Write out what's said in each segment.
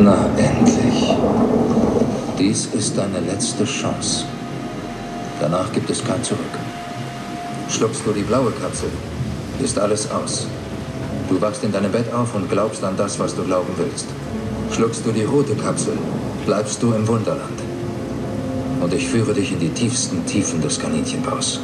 Na, endlich. Dies ist deine letzte Chance. Danach gibt es kein Zurück. Schluckst du die blaue Kapsel, ist alles aus. Du wachst in deinem Bett auf und glaubst an das, was du glauben willst. Schluckst du die rote Kapsel, bleibst du im Wunderland. Und ich führe dich in die tiefsten Tiefen des Kaninchenbaus.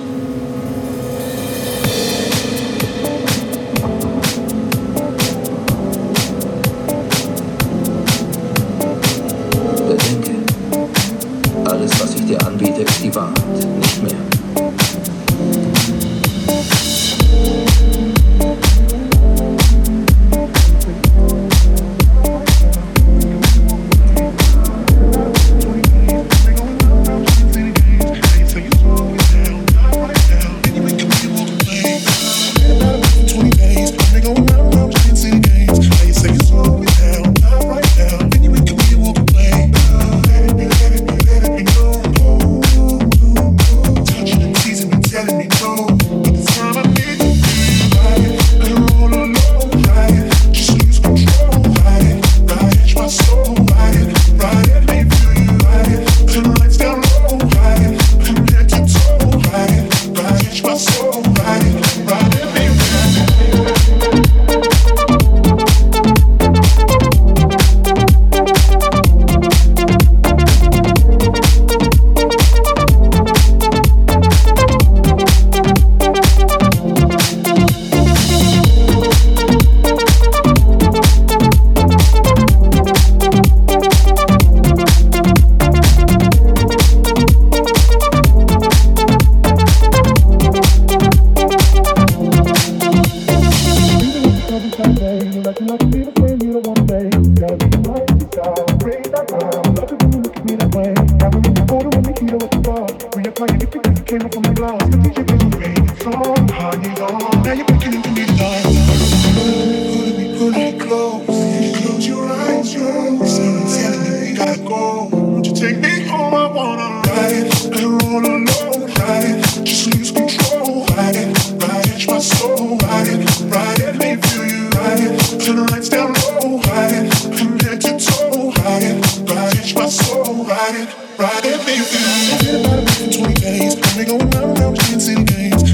Show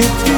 down,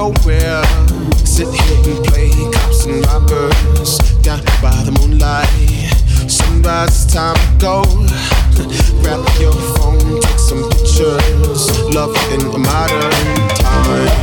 nowhere. Sit here and play cops and robbers down by the moonlight. Sunrise time to go. Grab your phone, take some pictures. Love in a modern time.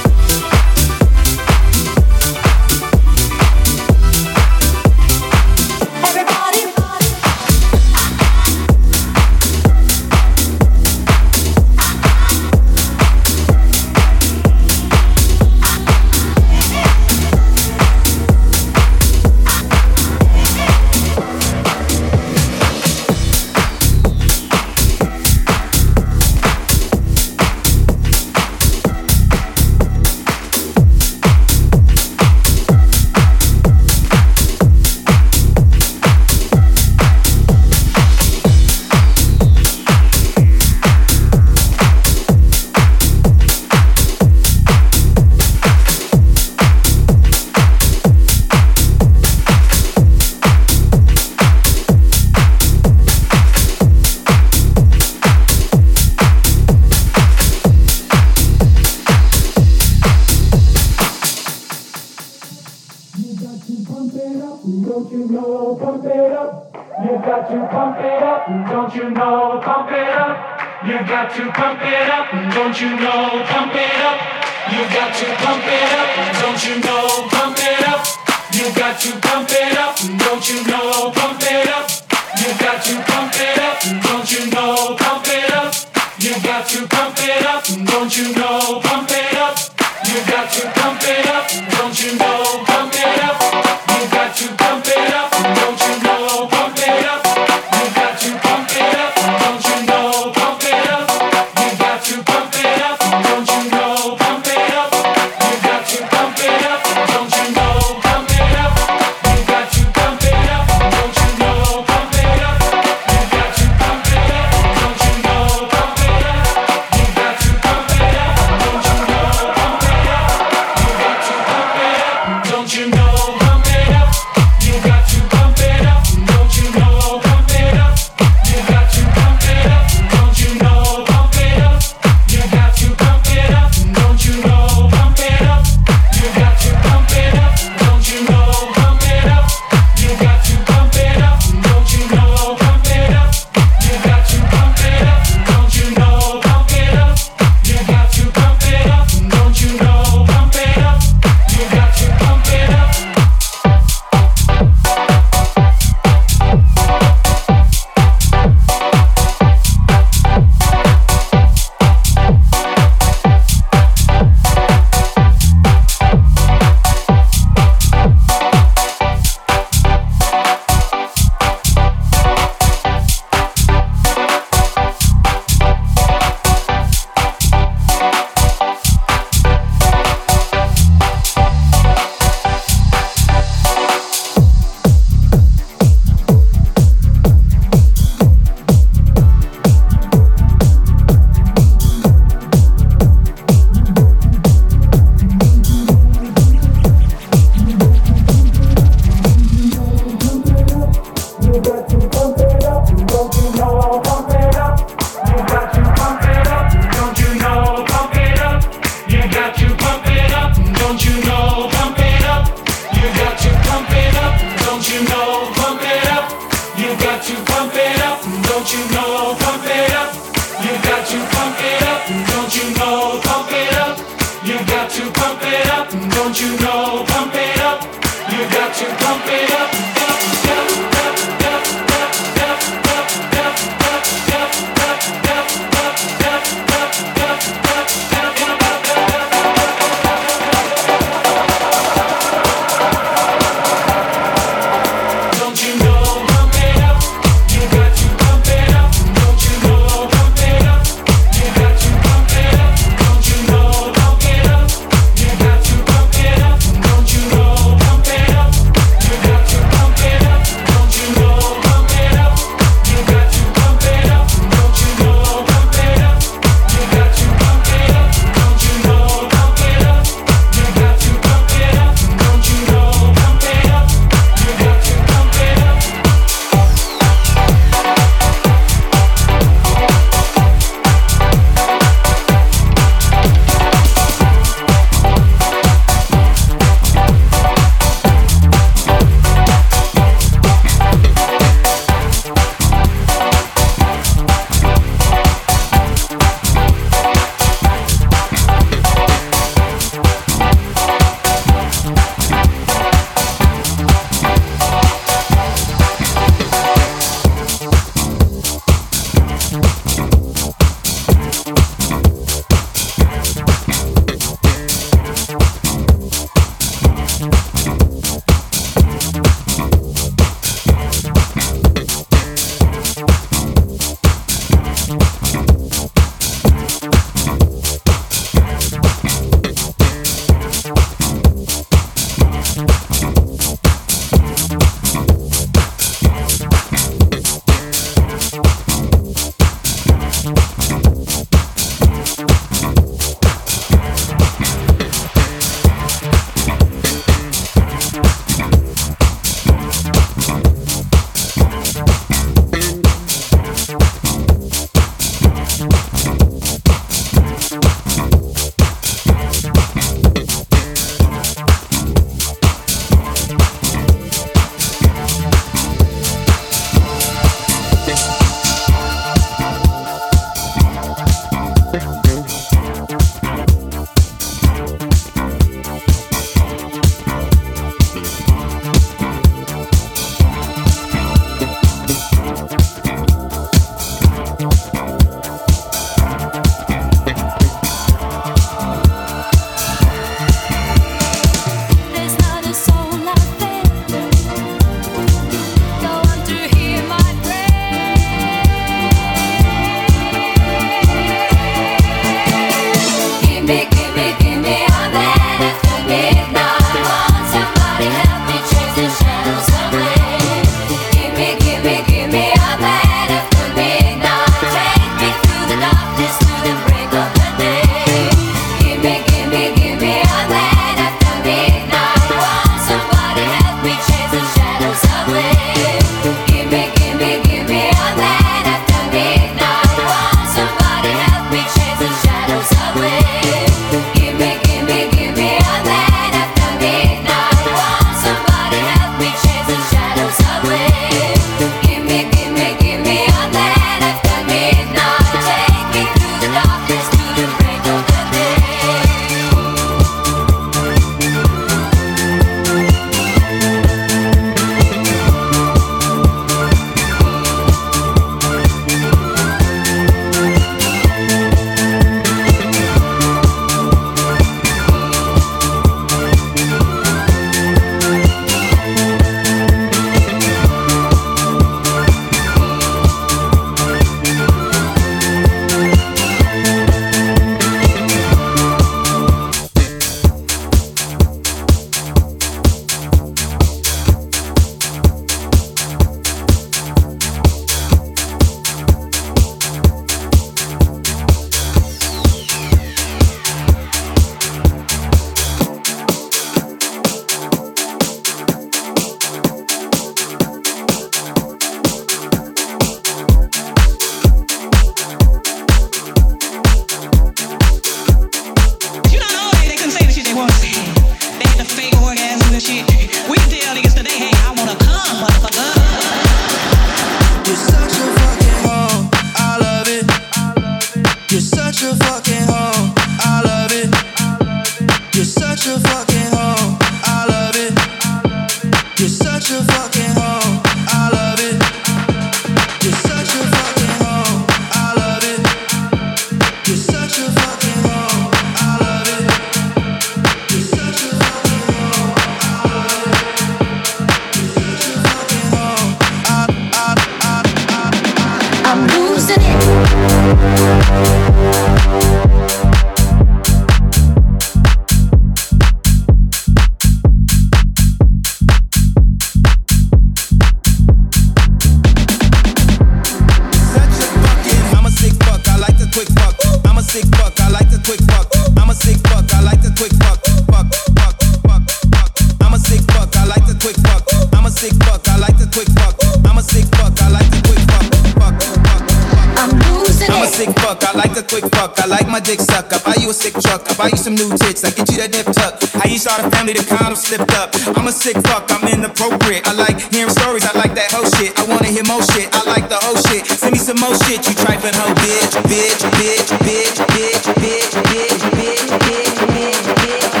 Quick fuck. I like my dick suck. I buy you a sick truck. I buy you some new tits. I get you that nip tuck. I used to the family, the condom slipped up. I'm a sick fuck. I'm inappropriate. I like hearing stories. I like that whole shit. I wanna hear more shit. I like the whole shit. Send me some more shit. You trifling hoe, bitch, bitch, bitch, bitch, bitch, bitch, bitch, bitch, bitch, bitch, bitch.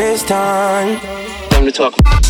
This time. Time to talk.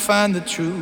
Find the truth.